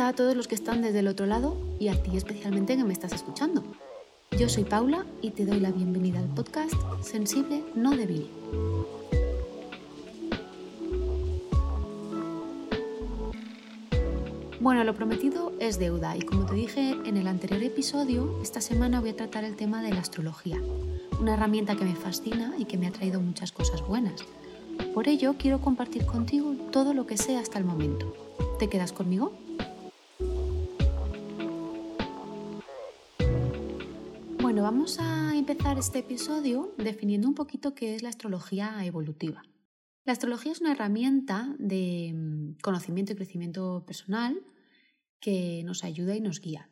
A todos los que están desde el otro lado y a ti especialmente que me estás escuchando. Yo soy Paula y te doy la bienvenida al podcast Sensible no débil. Bueno, lo prometido es deuda y como te dije en el anterior episodio, esta semana voy a tratar el tema de la astrología, una herramienta que me fascina y que me ha traído muchas cosas buenas. Por ello, quiero compartir contigo todo lo que sé hasta el momento. ¿Te quedas conmigo? Bueno, vamos a empezar este episodio definiendo un poquito qué es la astrología evolutiva. La astrología es una herramienta de mm, conocimiento y crecimiento personal que nos ayuda y nos guía.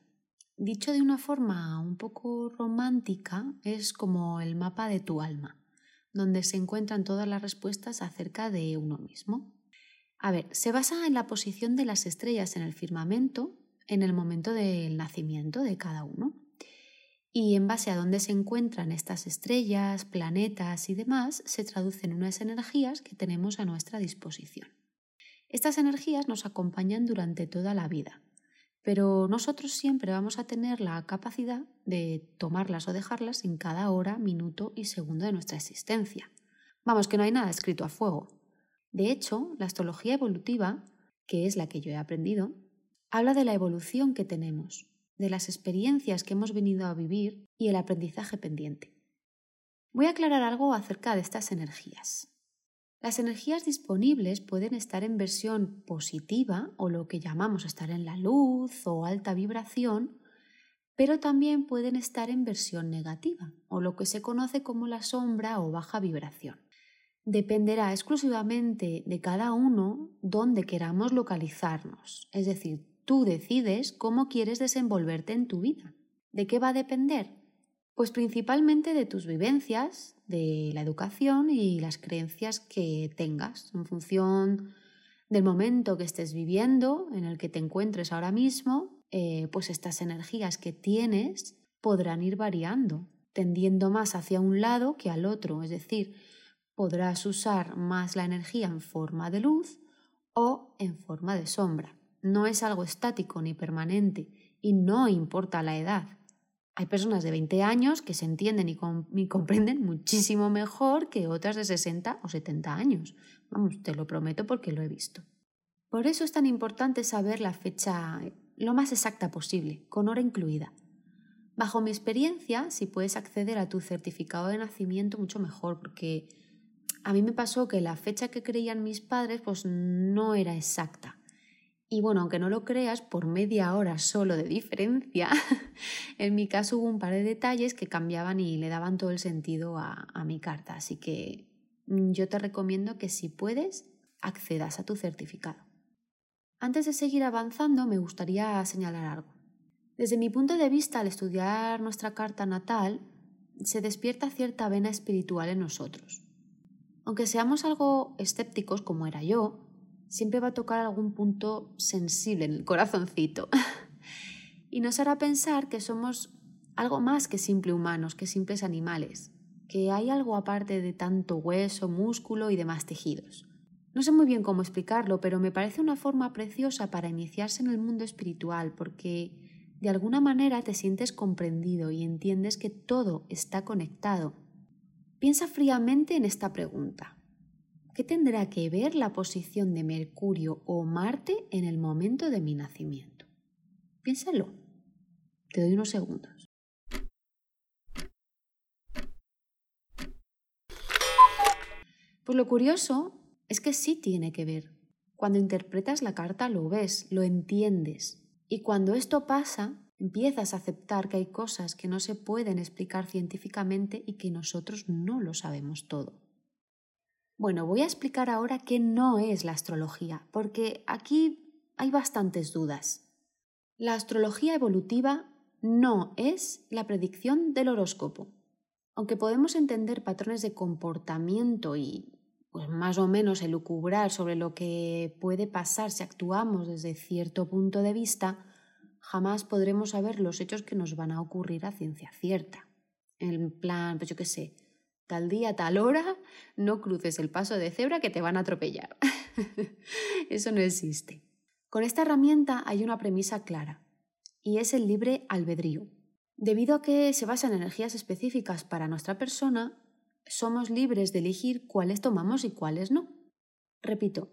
Dicho de una forma un poco romántica, es como el mapa de tu alma, donde se encuentran todas las respuestas acerca de uno mismo. A ver, se basa en la posición de las estrellas en el firmamento en el momento del nacimiento de cada uno y en base a dónde se encuentran estas estrellas, planetas y demás, se traducen unas energías que tenemos a nuestra disposición. Estas energías nos acompañan durante toda la vida, pero nosotros siempre vamos a tener la capacidad de tomarlas o dejarlas en cada hora, minuto y segundo de nuestra existencia. Vamos, que no hay nada escrito a fuego. De hecho, la astrología evolutiva, que es la que yo he aprendido, habla de la evolución que tenemos, de las experiencias que hemos venido a vivir y el aprendizaje pendiente. Voy a aclarar algo acerca de estas energías. Las energías disponibles pueden estar en versión positiva o lo que llamamos estar en la luz o alta vibración, pero también pueden estar en versión negativa o lo que se conoce como la sombra o baja vibración. Dependerá exclusivamente de cada uno dónde queramos localizarnos, es decir, Tú decides cómo quieres desenvolverte en tu vida. ¿De qué va a depender? Pues principalmente de tus vivencias, de la educación y las creencias que tengas en función del momento que estés viviendo, en el que te encuentres ahora mismo, eh, pues estas energías que tienes podrán ir variando, tendiendo más hacia un lado que al otro, es decir, podrás usar más la energía en forma de luz o en forma de sombra no es algo estático ni permanente y no importa la edad. Hay personas de 20 años que se entienden y, comprenden muchísimo mejor que otras de 60 o 70 años. Vamos, te lo prometo porque lo he visto. Por eso es tan importante saber la fecha lo más exacta posible, con hora incluida. Bajo mi experiencia, si puedes acceder a tu certificado de nacimiento, mucho mejor, porque a mí me pasó que la fecha que creían mis padres pues no era exacta. Y bueno, aunque no lo creas, por media hora solo de diferencia, en mi caso hubo un par de detalles que cambiaban y le daban todo el sentido a, a mi carta. Así que mm, yo te recomiendo que si puedes, accedas a tu certificado. Antes de seguir avanzando, me gustaría señalar algo. Desde mi punto de vista, al estudiar nuestra carta natal, se despierta cierta vena espiritual en nosotros. Aunque seamos algo escépticos como era yo, siempre va a tocar algún punto sensible en el corazoncito y nos hará pensar que somos algo más que simple humanos, que simples animales, que hay algo aparte de tanto hueso, músculo y demás tejidos. No sé muy bien cómo explicarlo, pero me parece una forma preciosa para iniciarse en el mundo espiritual porque de alguna manera te sientes comprendido y entiendes que todo está conectado. Piensa fríamente en esta pregunta. ¿Qué tendrá que ver la posición de Mercurio o Marte en el momento de mi nacimiento? Piénsalo. Te doy unos segundos. Pues lo curioso es que sí tiene que ver. Cuando interpretas la carta lo ves, lo entiendes. Y cuando esto pasa, empiezas a aceptar que hay cosas que no se pueden explicar científicamente y que nosotros no lo sabemos todo. Bueno, voy a explicar ahora qué no es la astrología, porque aquí hay bastantes dudas. La astrología evolutiva no es la predicción del horóscopo. Aunque podemos entender patrones de comportamiento y pues más o menos elucubrar sobre lo que puede pasar si actuamos desde cierto punto de vista, jamás podremos saber los hechos que nos van a ocurrir a ciencia cierta. En plan, pues yo qué sé, tal día, tal hora, no cruces el paso de cebra que te van a atropellar. Eso no existe. Con esta herramienta hay una premisa clara, y es el libre albedrío. Debido a que se basa en energías específicas para nuestra persona, somos libres de elegir cuáles tomamos y cuáles no. Repito,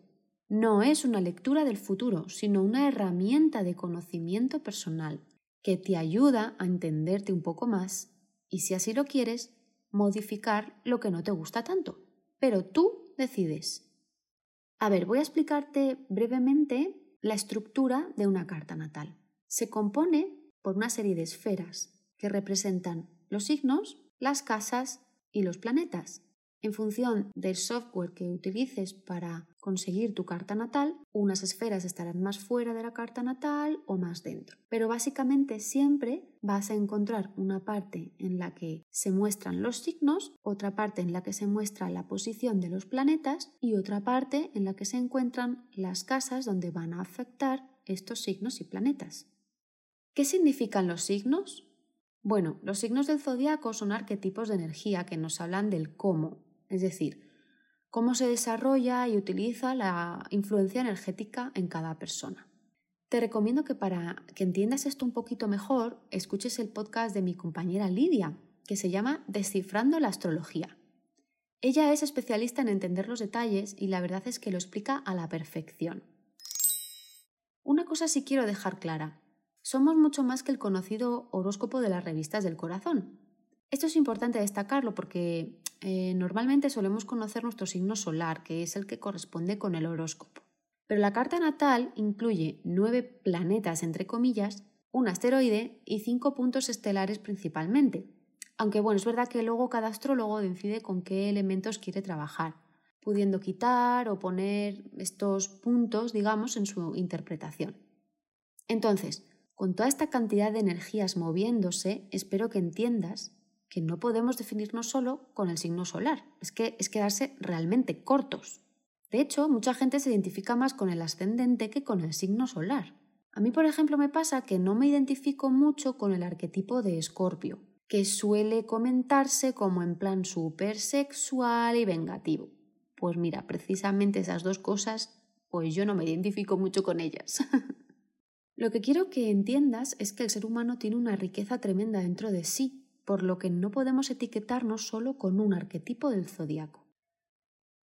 no es una lectura del futuro, sino una herramienta de conocimiento personal que te ayuda a entenderte un poco más y, si así lo quieres, modificar lo que no te gusta tanto. Pero tú decides. A ver, voy a explicarte brevemente la estructura de una carta natal. Se compone por una serie de esferas que representan los signos, las casas y los planetas. En función del software que utilices para conseguir tu carta natal, unas esferas estarán más fuera de la carta natal o más dentro. Pero básicamente siempre vas a encontrar una parte en la que se muestran los signos, otra parte en la que se muestra la posición de los planetas y otra parte en la que se encuentran las casas donde van a afectar estos signos y planetas. ¿Qué significan los signos? Bueno, los signos del zodiaco son arquetipos de energía que nos hablan del cómo, es decir, cómo se desarrolla y utiliza la influencia energética en cada persona. Te recomiendo que para que entiendas esto un poquito mejor, escuches el podcast de mi compañera Lidia, que se llama Descifrando la Astrología. Ella es especialista en entender los detalles y la verdad es que lo explica a la perfección. Una cosa sí quiero dejar clara somos mucho más que el conocido horóscopo de las revistas del corazón. Esto es importante destacarlo porque eh, normalmente solemos conocer nuestro signo solar, que es el que corresponde con el horóscopo. Pero la carta natal incluye nueve planetas, entre comillas, un asteroide y cinco puntos estelares principalmente. Aunque bueno, es verdad que luego cada astrólogo decide con qué elementos quiere trabajar, pudiendo quitar o poner estos puntos, digamos, en su interpretación. Entonces, con toda esta cantidad de energías moviéndose, espero que entiendas que no podemos definirnos solo con el signo solar, es que es quedarse realmente cortos. De hecho, mucha gente se identifica más con el ascendente que con el signo solar. A mí, por ejemplo, me pasa que no me identifico mucho con el arquetipo de Escorpio, que suele comentarse como en plan súper sexual y vengativo. Pues mira, precisamente esas dos cosas, pues yo no me identifico mucho con ellas. Lo que quiero que entiendas es que el ser humano tiene una riqueza tremenda dentro de sí, por lo que no podemos etiquetarnos solo con un arquetipo del zodiaco.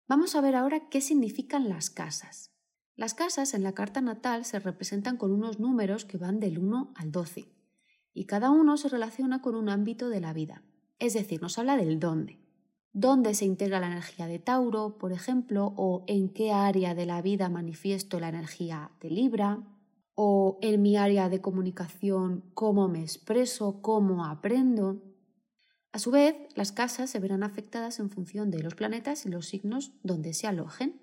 Vamos a ver ahora qué significan las casas. Las casas en la carta natal se representan con unos números que van del 1 al 12, y cada uno se relaciona con un ámbito de la vida, es decir, nos habla del dónde. ¿Dónde se integra la energía de Tauro, por ejemplo, o en qué área de la vida manifiesto la energía de Libra, o en mi área de comunicación cómo me expreso, cómo aprendo. A su vez, las casas se verán afectadas en función de los planetas y los signos donde se alojen.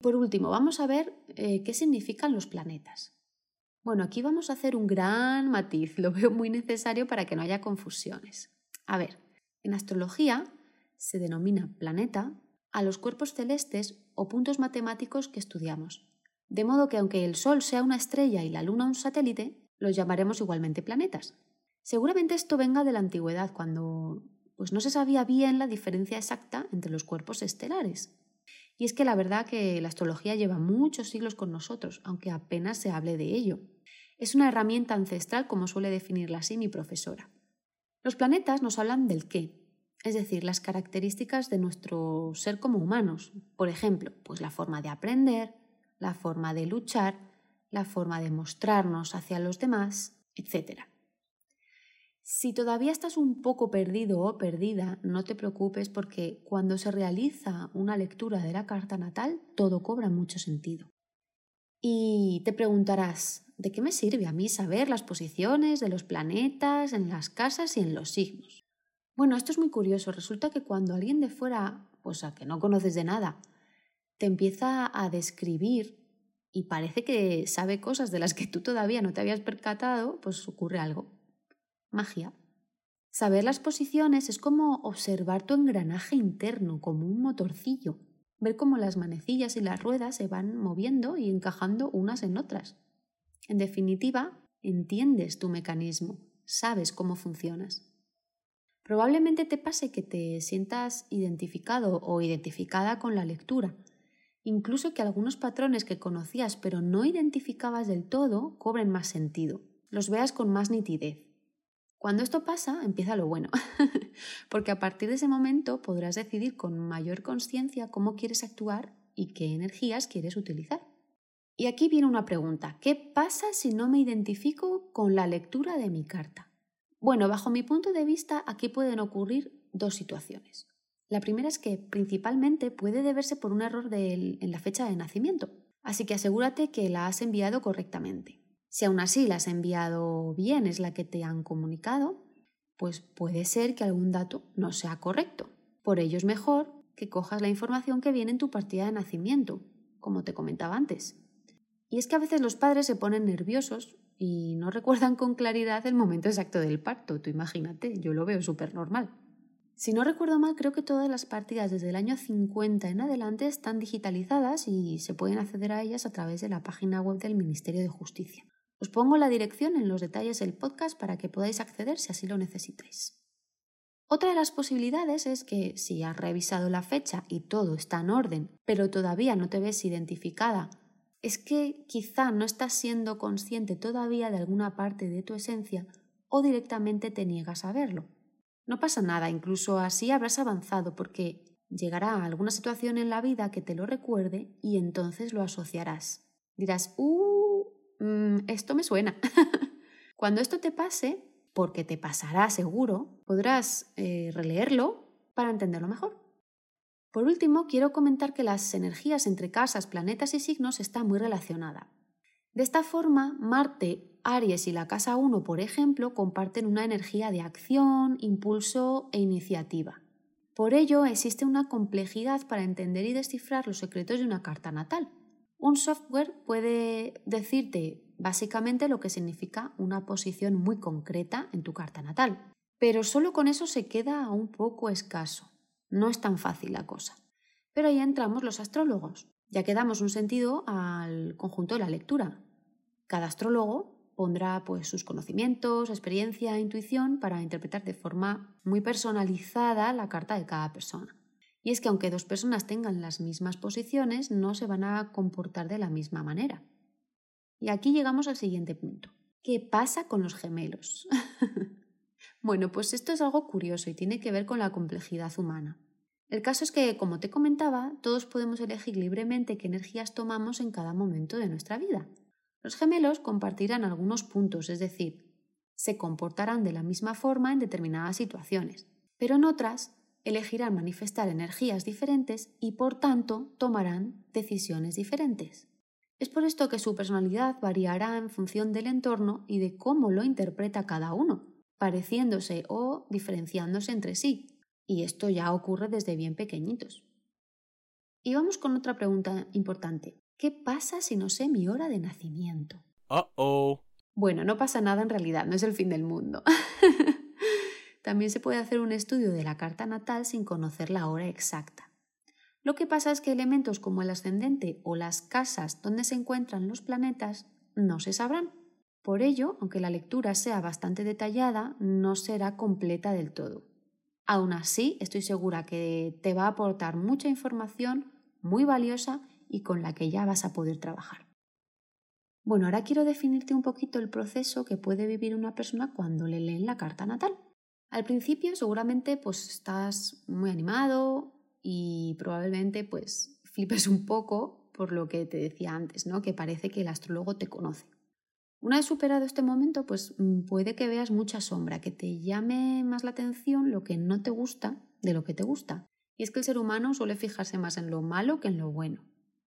Por último, vamos a ver eh, qué significan los planetas. Bueno, aquí vamos a hacer un gran matiz, lo veo muy necesario para que no haya confusiones. A ver, en astrología se denomina planeta a los cuerpos celestes o puntos matemáticos que estudiamos, de modo que aunque el Sol sea una estrella y la Luna un satélite, los llamaremos igualmente planetas. Seguramente esto venga de la antigüedad, cuando pues no se sabía bien la diferencia exacta entre los cuerpos estelares. Y es que la verdad que la astrología lleva muchos siglos con nosotros, aunque apenas se hable de ello. Es una herramienta ancestral como suele definirla así mi profesora. Los planetas nos hablan del qué, es decir, las características de nuestro ser como humanos. Por ejemplo, pues la forma de aprender, la forma de luchar, la forma de mostrarnos hacia los demás, etc. Si todavía estás un poco perdido o perdida, no te preocupes porque cuando se realiza una lectura de la carta natal, todo cobra mucho sentido. Y te preguntarás, ¿de qué me sirve a mí saber las posiciones de los planetas en las casas y en los signos? Bueno, esto es muy curioso. Resulta que cuando alguien de fuera, pues que no conoces de nada, te empieza a describir y parece que sabe cosas de las que tú todavía no te habías percatado, pues ocurre algo. Magia. Saber las posiciones es como observar tu engranaje interno, como un motorcillo, ver cómo las manecillas y las ruedas se van moviendo y encajando unas en otras. En definitiva, entiendes tu mecanismo, sabes cómo funcionas. Probablemente te pase que te sientas identificado o identificada con la lectura, incluso que algunos patrones que conocías pero no identificabas del todo cobren más sentido, los veas con más nitidez. Cuando esto pasa, empieza lo bueno, porque a partir de ese momento podrás decidir con mayor conciencia cómo quieres actuar y qué energías quieres utilizar. Y aquí viene una pregunta, ¿qué pasa si no me identifico con la lectura de mi carta? Bueno, bajo mi punto de vista, aquí pueden ocurrir dos situaciones. La primera es que principalmente puede deberse por un error en la fecha de nacimiento, así que asegúrate que la has enviado correctamente. Si aún así la has enviado bien, es la que te han comunicado, pues puede ser que algún dato no sea correcto. Por ello es mejor que cojas la información que viene en tu partida de nacimiento, como te comentaba antes. Y es que a veces los padres se ponen nerviosos y no recuerdan con claridad el momento exacto del parto. Tú imagínate, yo lo veo súper normal. Si no recuerdo mal, creo que todas las partidas desde el año 50 en adelante están digitalizadas y se pueden acceder a ellas a través de la página web del Ministerio de Justicia. Os pongo la dirección en los detalles del podcast para que podáis acceder si así lo necesitáis. Otra de las posibilidades es que si has revisado la fecha y todo está en orden, pero todavía no te ves identificada, es que quizá no estás siendo consciente todavía de alguna parte de tu esencia o directamente te niegas a verlo. No pasa nada, incluso así habrás avanzado porque llegará alguna situación en la vida que te lo recuerde y entonces lo asociarás. Dirás, ¡uh! Mm, esto me suena. Cuando esto te pase, porque te pasará seguro, podrás eh, releerlo para entenderlo mejor. Por último, quiero comentar que las energías entre casas, planetas y signos están muy relacionadas. De esta forma, Marte Aries y la casa 1, por ejemplo, comparten una energía de acción, impulso e iniciativa. Por ello, existe una complejidad para entender y descifrar los secretos de una carta natal. Un software puede decirte básicamente lo que significa una posición muy concreta en tu carta natal, pero solo con eso se queda un poco escaso. No es tan fácil la cosa. Pero ahí entramos los astrólogos, ya que damos un sentido al conjunto de la lectura. Cada astrólogo pondrá pues sus conocimientos, experiencia e intuición para interpretar de forma muy personalizada la carta de cada persona. Y es que aunque dos personas tengan las mismas posiciones, no se van a comportar de la misma manera. Y aquí llegamos al siguiente punto. ¿Qué pasa con los gemelos? bueno, pues esto es algo curioso y tiene que ver con la complejidad humana. El caso es que, como te comentaba, todos podemos elegir libremente qué energías tomamos en cada momento de nuestra vida. Los gemelos compartirán algunos puntos, es decir, se comportarán de la misma forma en determinadas situaciones, pero en otras elegirán manifestar energías diferentes y por tanto tomarán decisiones diferentes. Es por esto que su personalidad variará en función del entorno y de cómo lo interpreta cada uno, pareciéndose o diferenciándose entre sí, y esto ya ocurre desde bien pequeñitos. Y vamos con otra pregunta importante. ¿Qué pasa si no sé mi hora de nacimiento? oh. Bueno, no pasa nada en realidad, no es el fin del mundo. También se puede hacer un estudio de la carta natal sin conocer la hora exacta. Lo que pasa es que elementos como el ascendente o las casas donde se encuentran los planetas no se sabrán. Por ello, aunque la lectura sea bastante detallada, no será completa del todo. Aún así, estoy segura que te va a aportar mucha información muy valiosa y con la que ya vas a poder trabajar. Bueno, ahora quiero definirte un poquito el proceso que puede vivir una persona cuando le leen la carta natal. Al principio seguramente pues estás muy animado y probablemente pues flipes un poco por lo que te decía antes, ¿no? Que parece que el astrólogo te conoce. Una vez superado este momento, pues mm, puede que veas mucha sombra, que te llame más la atención lo que no te gusta de lo que te gusta. Y es que el ser humano suele fijarse más en lo malo que en lo bueno.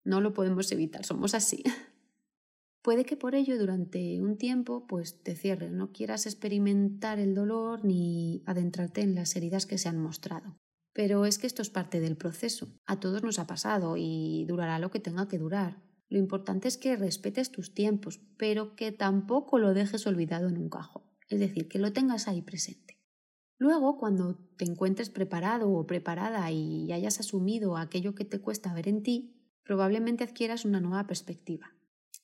No lo podemos evitar, somos así. Puede que por ello durante un tiempo pues te cierres, no quieras experimentar el dolor ni adentrarte en las heridas que se han mostrado. Pero es que esto es parte del proceso. A todos nos ha pasado y durará lo que tenga que durar. Lo importante es que respetes tus tiempos, pero que tampoco lo dejes olvidado en un cajón. Es decir, que lo tengas ahí presente. Luego, cuando te encuentres preparado o preparada y hayas asumido aquello que te cuesta ver en ti, probablemente adquieras una nueva perspectiva.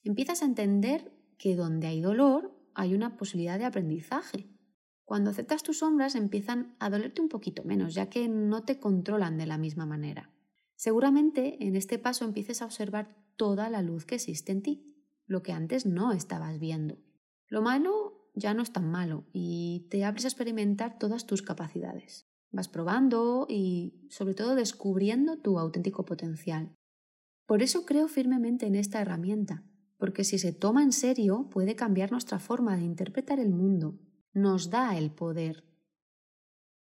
Empiezas a entender que donde hay dolor hay una posibilidad de aprendizaje. Cuando aceptas tus sombras empiezan a dolerte un poquito menos, ya que no te controlan de la misma manera. Seguramente en este paso empieces a observar toda la luz que existe en ti, lo que antes no estabas viendo. Lo malo ya no es tan malo y te abres a experimentar todas tus capacidades. Vas probando y sobre todo descubriendo tu auténtico potencial. Por eso creo firmemente en esta herramienta, porque si se toma en serio puede cambiar nuestra forma de interpretar el mundo, nos da el poder.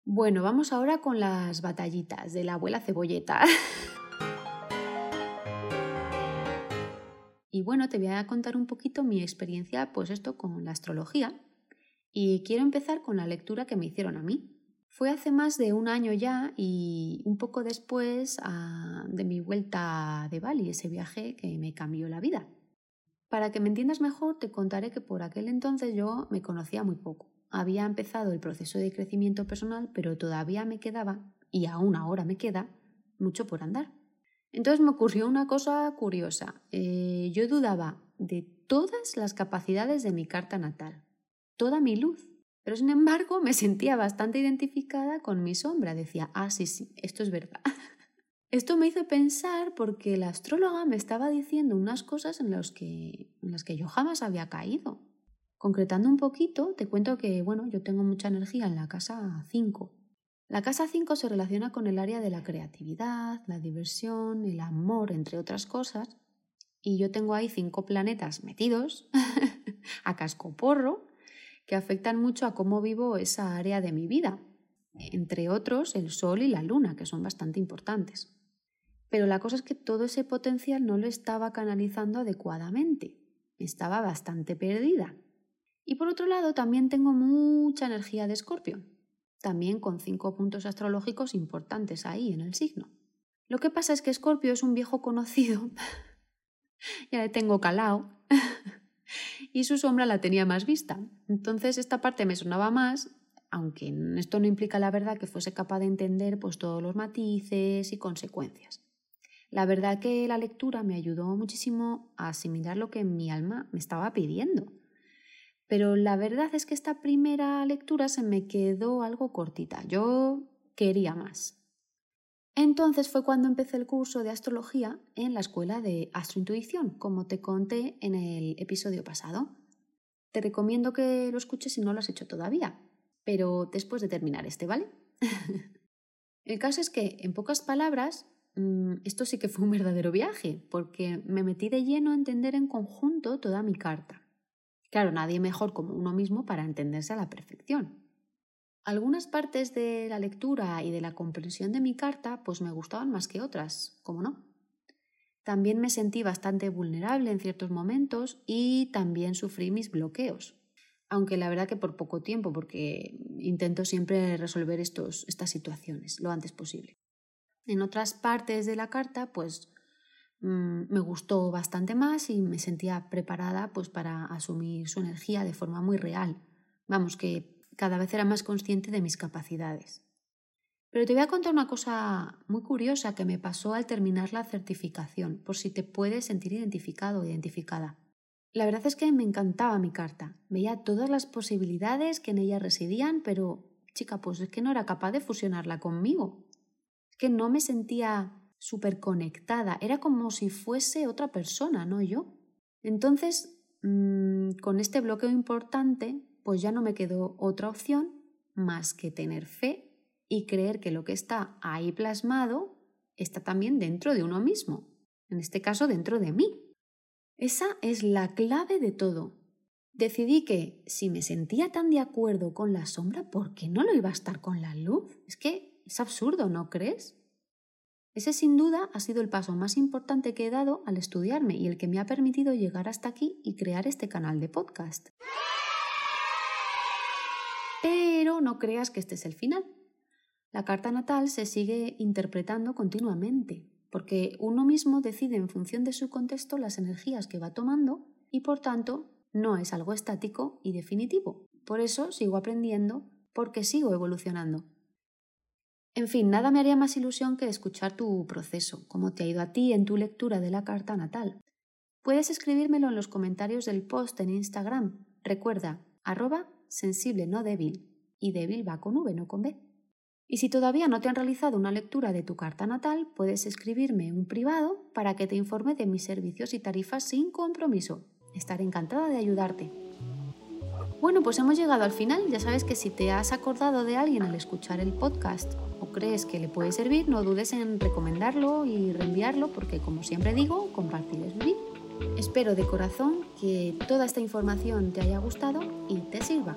Bueno, vamos ahora con las batallitas de la abuela cebolleta. y bueno, te voy a contar un poquito mi experiencia, pues esto con la astrología. Y quiero empezar con la lectura que me hicieron a mí. Fue hace más de un año ya y un poco después ah, de mi vuelta de Bali, ese viaje que me cambió la vida. Para que me entiendas mejor, te contaré que por aquel entonces yo me conocía muy poco. Había empezado el proceso de crecimiento personal, pero todavía me quedaba, y aún ahora me queda, mucho por andar. Entonces me ocurrió una cosa curiosa. Eh, yo dudaba de todas las capacidades de mi carta natal, toda mi luz. Pero sin embargo me sentía bastante identificada con mi sombra. Decía, ah, sí, sí, esto es verdad. Esto me hizo pensar porque la astróloga me estaba diciendo unas cosas en, que, en las que yo jamás había caído. Concretando un poquito, te cuento que, bueno, yo tengo mucha energía en la casa 5. La casa 5 se relaciona con el área de la creatividad, la diversión, el amor, entre otras cosas, y yo tengo ahí cinco planetas metidos a cascoporro que afectan mucho a cómo vivo esa área de mi vida, entre otros el Sol y la Luna, que son bastante importantes. Pero la cosa es que todo ese potencial no lo estaba canalizando adecuadamente. Estaba bastante perdida. Y por otro lado, también tengo mucha energía de Escorpio, también con cinco puntos astrológicos importantes ahí en el signo. Lo que pasa es que Escorpio es un viejo conocido, ya le tengo calao, y su sombra la tenía más vista. Entonces esta parte me sonaba más, aunque esto no implica la verdad que fuese capaz de entender pues, todos los matices y consecuencias. La verdad que la lectura me ayudó muchísimo a asimilar lo que mi alma me estaba pidiendo. Pero la verdad es que esta primera lectura se me quedó algo cortita. Yo quería más. Entonces fue cuando empecé el curso de astrología en la escuela de astrointuición, como te conté en el episodio pasado. Te recomiendo que lo escuches si no lo has hecho todavía, pero después de terminar este, ¿vale? el caso es que, en pocas palabras, Mm, esto sí que fue un verdadero viaje, porque me metí de lleno a entender en conjunto toda mi carta. Claro, nadie mejor como uno mismo para entenderse a la perfección. Algunas partes de la lectura y de la comprensión de mi carta pues me gustaban más que otras, ¿cómo no? También me sentí bastante vulnerable en ciertos momentos y también sufrí mis bloqueos. Aunque la verdad que por poco tiempo, porque intento siempre resolver estos, estas situaciones lo antes posible. En otras partes de la carta, pues mm, me gustó bastante más y me sentía preparada pues para asumir su energía de forma muy real. Vamos, que cada vez era más consciente de mis capacidades. Pero te voy a contar una cosa muy curiosa que me pasó al terminar la certificación, por si te puedes sentir identificado o identificada. La verdad es que me encantaba mi carta. Veía todas las posibilidades que en ella residían, pero, chica, pues es que no era capaz de fusionarla conmigo que no me sentía súper conectada, era como si fuese otra persona, no yo. Entonces, mm, con este bloqueo importante, pues ya no me quedó otra opción más que tener fe y creer que lo que está ahí plasmado está también dentro de uno mismo, en este caso dentro de mí. Esa es la clave de todo. Decidí que si me sentía tan de acuerdo con la sombra, ¿por qué no lo iba a estar con la luz? Es que es absurdo, ¿no crees? Ese sin duda ha sido el paso más importante que he dado al estudiarme y el que me ha permitido llegar hasta aquí y crear este canal de podcast. Pero no creas que este es el final. La carta natal se sigue interpretando continuamente, porque uno mismo decide en función de su contexto las energías que va tomando y por tanto no es algo estático y definitivo. Por eso sigo aprendiendo porque sigo evolucionando. En fin, nada me haría más ilusión que escuchar tu proceso, cómo te ha ido a ti en tu lectura de la carta natal. Puedes escribírmelo en los comentarios del post en Instagram. Recuerda, arroba sensible no débil. Y débil va con V, no con B. Y si todavía no te han realizado una lectura de tu carta natal, puedes escribirme un privado para que te informe de mis servicios y tarifas sin compromiso. Estaré encantada de ayudarte. Bueno, pues hemos llegado al final. Ya sabes que si te has acordado de alguien al escuchar el podcast o crees que le puede servir, no dudes en recomendarlo y reenviarlo porque, como siempre digo, compartir es vivir. Espero de corazón que toda esta información te haya gustado y te sirva.